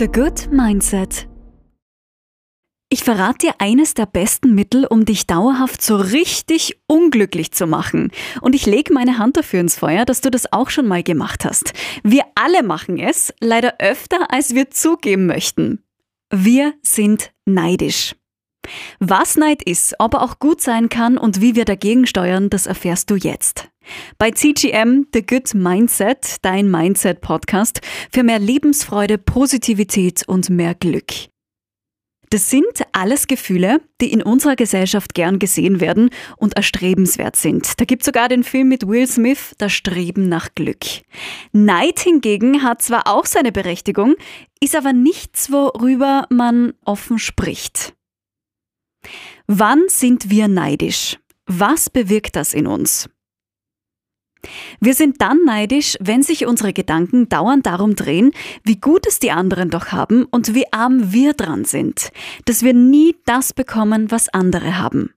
The Good Mindset. Ich verrate dir eines der besten Mittel, um dich dauerhaft so richtig unglücklich zu machen. Und ich lege meine Hand dafür ins Feuer, dass du das auch schon mal gemacht hast. Wir alle machen es, leider öfter, als wir zugeben möchten. Wir sind neidisch. Was Neid ist, ob er auch gut sein kann und wie wir dagegen steuern, das erfährst du jetzt. Bei CGM The Good Mindset, dein Mindset-Podcast für mehr Lebensfreude, Positivität und mehr Glück. Das sind alles Gefühle, die in unserer Gesellschaft gern gesehen werden und erstrebenswert sind. Da gibt sogar den Film mit Will Smith, Das Streben nach Glück. Neid hingegen hat zwar auch seine Berechtigung, ist aber nichts, worüber man offen spricht. Wann sind wir neidisch? Was bewirkt das in uns? Wir sind dann neidisch, wenn sich unsere Gedanken dauernd darum drehen, wie gut es die anderen doch haben und wie arm wir dran sind, dass wir nie das bekommen, was andere haben.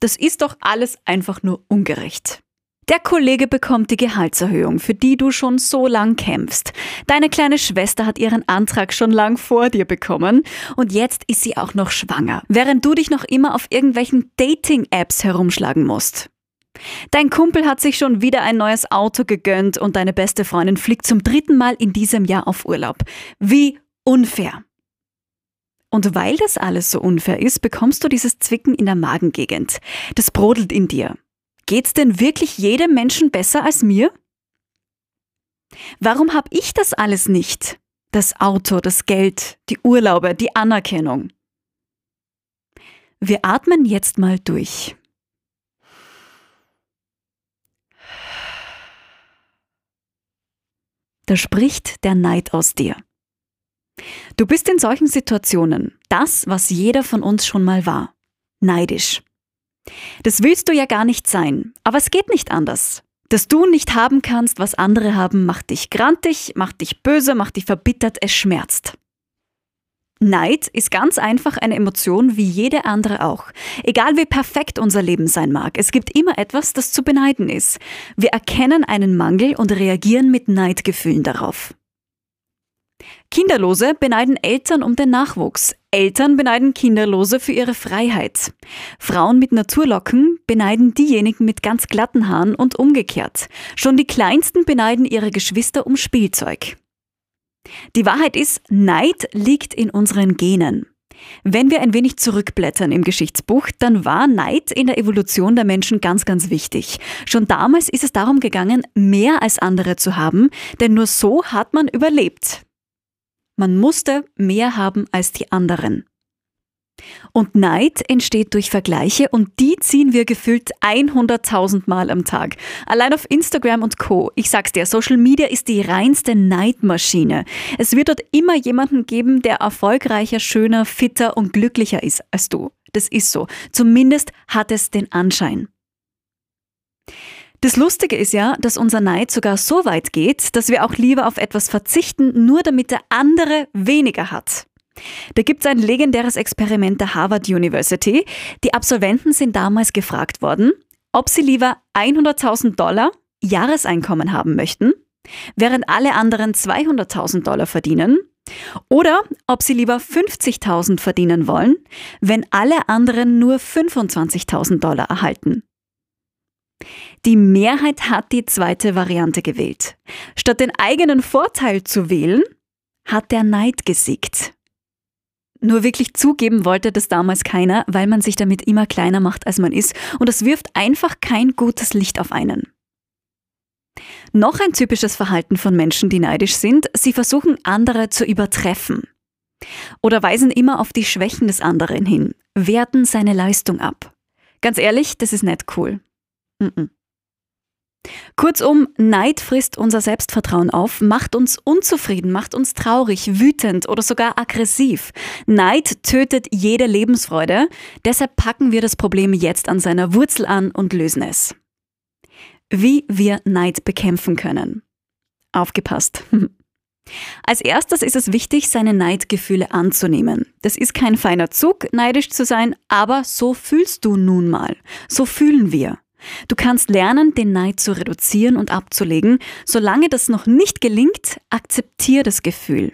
Das ist doch alles einfach nur ungerecht. Der Kollege bekommt die Gehaltserhöhung, für die du schon so lang kämpfst. Deine kleine Schwester hat ihren Antrag schon lang vor dir bekommen und jetzt ist sie auch noch schwanger, während du dich noch immer auf irgendwelchen Dating-Apps herumschlagen musst. Dein Kumpel hat sich schon wieder ein neues Auto gegönnt und deine beste Freundin fliegt zum dritten Mal in diesem Jahr auf Urlaub. Wie unfair. Und weil das alles so unfair ist, bekommst du dieses Zwicken in der Magengegend. Das brodelt in dir. Geht's denn wirklich jedem Menschen besser als mir? Warum habe ich das alles nicht? Das Auto, das Geld, die Urlaube, die Anerkennung. Wir atmen jetzt mal durch. Da spricht der Neid aus dir. Du bist in solchen Situationen das, was jeder von uns schon mal war. Neidisch. Das willst du ja gar nicht sein, aber es geht nicht anders. Dass du nicht haben kannst, was andere haben, macht dich grantig, macht dich böse, macht dich verbittert, es schmerzt. Neid ist ganz einfach eine Emotion wie jede andere auch. Egal wie perfekt unser Leben sein mag, es gibt immer etwas, das zu beneiden ist. Wir erkennen einen Mangel und reagieren mit Neidgefühlen darauf. Kinderlose beneiden Eltern um den Nachwuchs. Eltern beneiden Kinderlose für ihre Freiheit. Frauen mit Naturlocken beneiden diejenigen mit ganz glatten Haaren und umgekehrt. Schon die Kleinsten beneiden ihre Geschwister um Spielzeug. Die Wahrheit ist, Neid liegt in unseren Genen. Wenn wir ein wenig zurückblättern im Geschichtsbuch, dann war Neid in der Evolution der Menschen ganz, ganz wichtig. Schon damals ist es darum gegangen, mehr als andere zu haben, denn nur so hat man überlebt. Man musste mehr haben als die anderen. Und Neid entsteht durch Vergleiche und die ziehen wir gefühlt 100.000 Mal am Tag. Allein auf Instagram und Co. Ich sag's dir, Social Media ist die reinste Neidmaschine. Es wird dort immer jemanden geben, der erfolgreicher, schöner, fitter und glücklicher ist als du. Das ist so. Zumindest hat es den Anschein. Das Lustige ist ja, dass unser Neid sogar so weit geht, dass wir auch lieber auf etwas verzichten, nur damit der andere weniger hat. Da gibt es ein legendäres Experiment der Harvard University. Die Absolventen sind damals gefragt worden, ob sie lieber 100.000 Dollar Jahreseinkommen haben möchten, während alle anderen 200.000 Dollar verdienen, oder ob sie lieber 50.000 verdienen wollen, wenn alle anderen nur 25.000 Dollar erhalten. Die Mehrheit hat die zweite Variante gewählt. Statt den eigenen Vorteil zu wählen, hat der Neid gesiegt. Nur wirklich zugeben wollte das damals keiner, weil man sich damit immer kleiner macht, als man ist, und es wirft einfach kein gutes Licht auf einen. Noch ein typisches Verhalten von Menschen, die neidisch sind, sie versuchen andere zu übertreffen. Oder weisen immer auf die Schwächen des anderen hin, werten seine Leistung ab. Ganz ehrlich, das ist nicht cool. Mm -mm. Kurzum, Neid frisst unser Selbstvertrauen auf, macht uns unzufrieden, macht uns traurig, wütend oder sogar aggressiv. Neid tötet jede Lebensfreude, deshalb packen wir das Problem jetzt an seiner Wurzel an und lösen es. Wie wir Neid bekämpfen können. Aufgepasst. Als erstes ist es wichtig, seine Neidgefühle anzunehmen. Das ist kein feiner Zug, neidisch zu sein, aber so fühlst du nun mal. So fühlen wir. Du kannst lernen, den Neid zu reduzieren und abzulegen. Solange das noch nicht gelingt, akzeptier das Gefühl.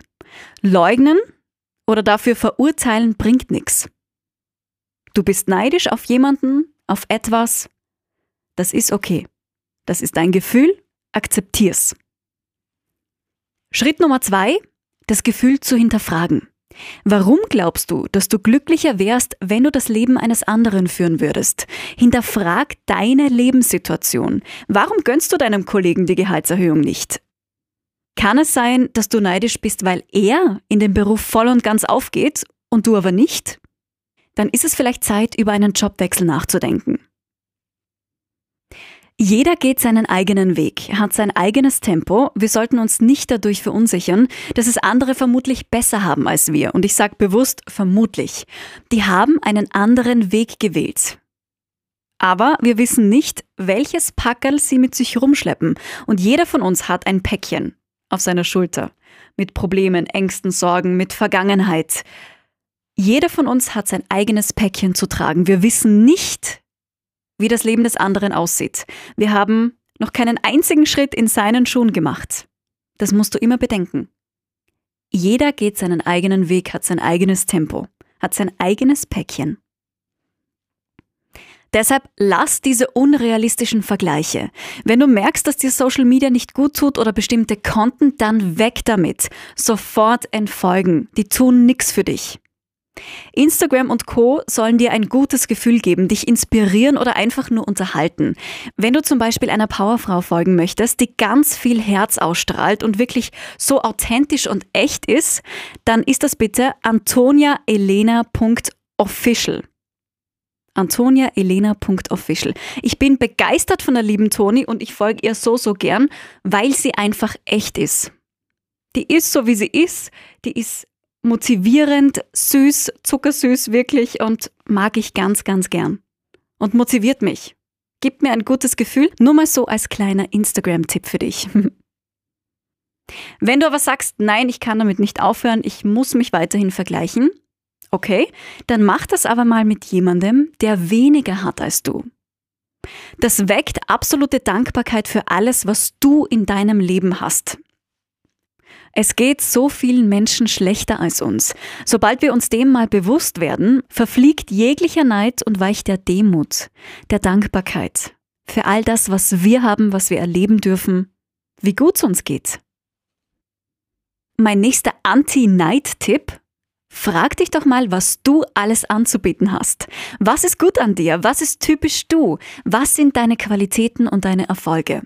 Leugnen oder dafür verurteilen bringt nichts. Du bist neidisch auf jemanden, auf etwas. Das ist okay. Das ist dein Gefühl, akzeptier's. Schritt Nummer zwei, das Gefühl zu hinterfragen. Warum glaubst du, dass du glücklicher wärst, wenn du das Leben eines anderen führen würdest? Hinterfrag deine Lebenssituation. Warum gönnst du deinem Kollegen die Gehaltserhöhung nicht? Kann es sein, dass du neidisch bist, weil er in dem Beruf voll und ganz aufgeht und du aber nicht? Dann ist es vielleicht Zeit, über einen Jobwechsel nachzudenken. Jeder geht seinen eigenen Weg, hat sein eigenes Tempo. Wir sollten uns nicht dadurch verunsichern, dass es andere vermutlich besser haben als wir. Und ich sage bewusst vermutlich. Die haben einen anderen Weg gewählt. Aber wir wissen nicht, welches Packerl sie mit sich rumschleppen. Und jeder von uns hat ein Päckchen auf seiner Schulter. Mit Problemen, Ängsten, Sorgen, mit Vergangenheit. Jeder von uns hat sein eigenes Päckchen zu tragen. Wir wissen nicht, wie das Leben des anderen aussieht. Wir haben noch keinen einzigen Schritt in seinen Schuhen gemacht. Das musst du immer bedenken. Jeder geht seinen eigenen Weg, hat sein eigenes Tempo, hat sein eigenes Päckchen. Deshalb lass diese unrealistischen Vergleiche. Wenn du merkst, dass dir Social Media nicht gut tut oder bestimmte Konten, dann weg damit. Sofort entfolgen. Die tun nichts für dich. Instagram und Co sollen dir ein gutes Gefühl geben, dich inspirieren oder einfach nur unterhalten. Wenn du zum Beispiel einer Powerfrau folgen möchtest, die ganz viel Herz ausstrahlt und wirklich so authentisch und echt ist, dann ist das bitte antoniaelena.official. antoniaelena.official. Ich bin begeistert von der lieben Toni und ich folge ihr so, so gern, weil sie einfach echt ist. Die ist so, wie sie ist. Die ist motivierend, süß, zuckersüß wirklich und mag ich ganz, ganz gern. Und motiviert mich. Gibt mir ein gutes Gefühl. Nur mal so als kleiner Instagram-Tipp für dich. Wenn du aber sagst, nein, ich kann damit nicht aufhören, ich muss mich weiterhin vergleichen, okay, dann mach das aber mal mit jemandem, der weniger hat als du. Das weckt absolute Dankbarkeit für alles, was du in deinem Leben hast. Es geht so vielen Menschen schlechter als uns. Sobald wir uns dem mal bewusst werden, verfliegt jeglicher Neid und weicht der Demut, der Dankbarkeit für all das, was wir haben, was wir erleben dürfen, wie gut es uns geht. Mein nächster Anti-Neid-Tipp Frag dich doch mal, was du alles anzubieten hast. Was ist gut an dir? Was ist typisch du? Was sind deine Qualitäten und deine Erfolge?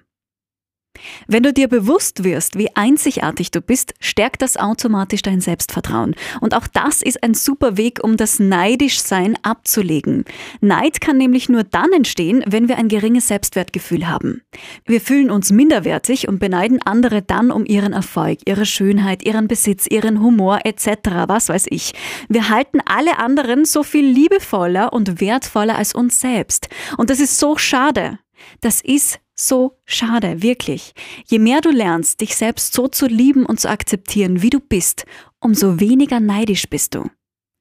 Wenn du dir bewusst wirst, wie einzigartig du bist, stärkt das automatisch dein Selbstvertrauen. Und auch das ist ein super Weg, um das Neidischsein abzulegen. Neid kann nämlich nur dann entstehen, wenn wir ein geringes Selbstwertgefühl haben. Wir fühlen uns minderwertig und beneiden andere dann um ihren Erfolg, ihre Schönheit, ihren Besitz, ihren Humor etc., was weiß ich. Wir halten alle anderen so viel liebevoller und wertvoller als uns selbst. Und das ist so schade. Das ist so schade, wirklich. Je mehr du lernst, dich selbst so zu lieben und zu akzeptieren, wie du bist, umso weniger neidisch bist du.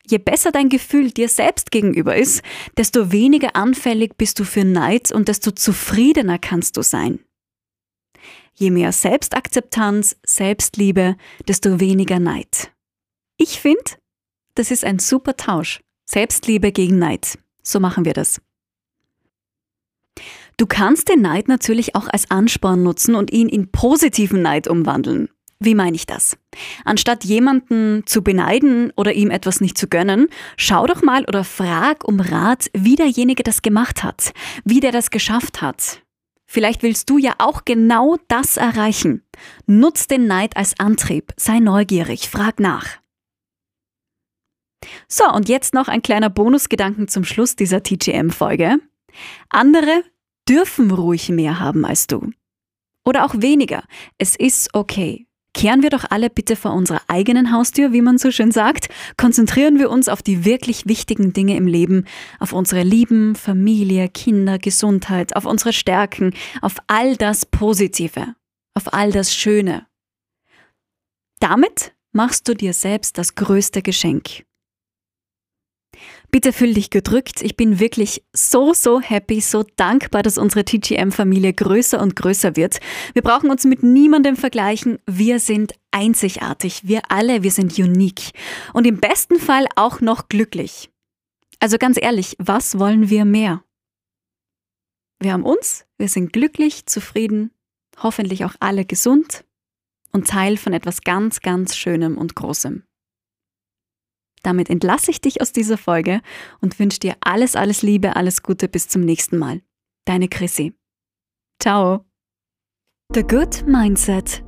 Je besser dein Gefühl dir selbst gegenüber ist, desto weniger anfällig bist du für Neid und desto zufriedener kannst du sein. Je mehr Selbstakzeptanz, Selbstliebe, desto weniger Neid. Ich finde, das ist ein super Tausch. Selbstliebe gegen Neid. So machen wir das. Du kannst den Neid natürlich auch als Ansporn nutzen und ihn in positiven Neid umwandeln. Wie meine ich das? Anstatt jemanden zu beneiden oder ihm etwas nicht zu gönnen, schau doch mal oder frag um Rat, wie derjenige das gemacht hat, wie der das geschafft hat. Vielleicht willst du ja auch genau das erreichen. Nutz den Neid als Antrieb, sei neugierig, frag nach. So, und jetzt noch ein kleiner Bonusgedanken zum Schluss dieser TGM-Folge. Andere dürfen ruhig mehr haben als du. Oder auch weniger. Es ist okay. Kehren wir doch alle bitte vor unserer eigenen Haustür, wie man so schön sagt. Konzentrieren wir uns auf die wirklich wichtigen Dinge im Leben, auf unsere Lieben, Familie, Kinder, Gesundheit, auf unsere Stärken, auf all das Positive, auf all das Schöne. Damit machst du dir selbst das größte Geschenk. Bitte fühl dich gedrückt. Ich bin wirklich so, so happy, so dankbar, dass unsere TGM-Familie größer und größer wird. Wir brauchen uns mit niemandem vergleichen. Wir sind einzigartig. Wir alle, wir sind unique. Und im besten Fall auch noch glücklich. Also ganz ehrlich, was wollen wir mehr? Wir haben uns, wir sind glücklich, zufrieden, hoffentlich auch alle gesund und Teil von etwas ganz, ganz Schönem und Großem. Damit entlasse ich dich aus dieser Folge und wünsche dir alles, alles Liebe, alles Gute bis zum nächsten Mal. Deine Chrissy. Ciao. The Good Mindset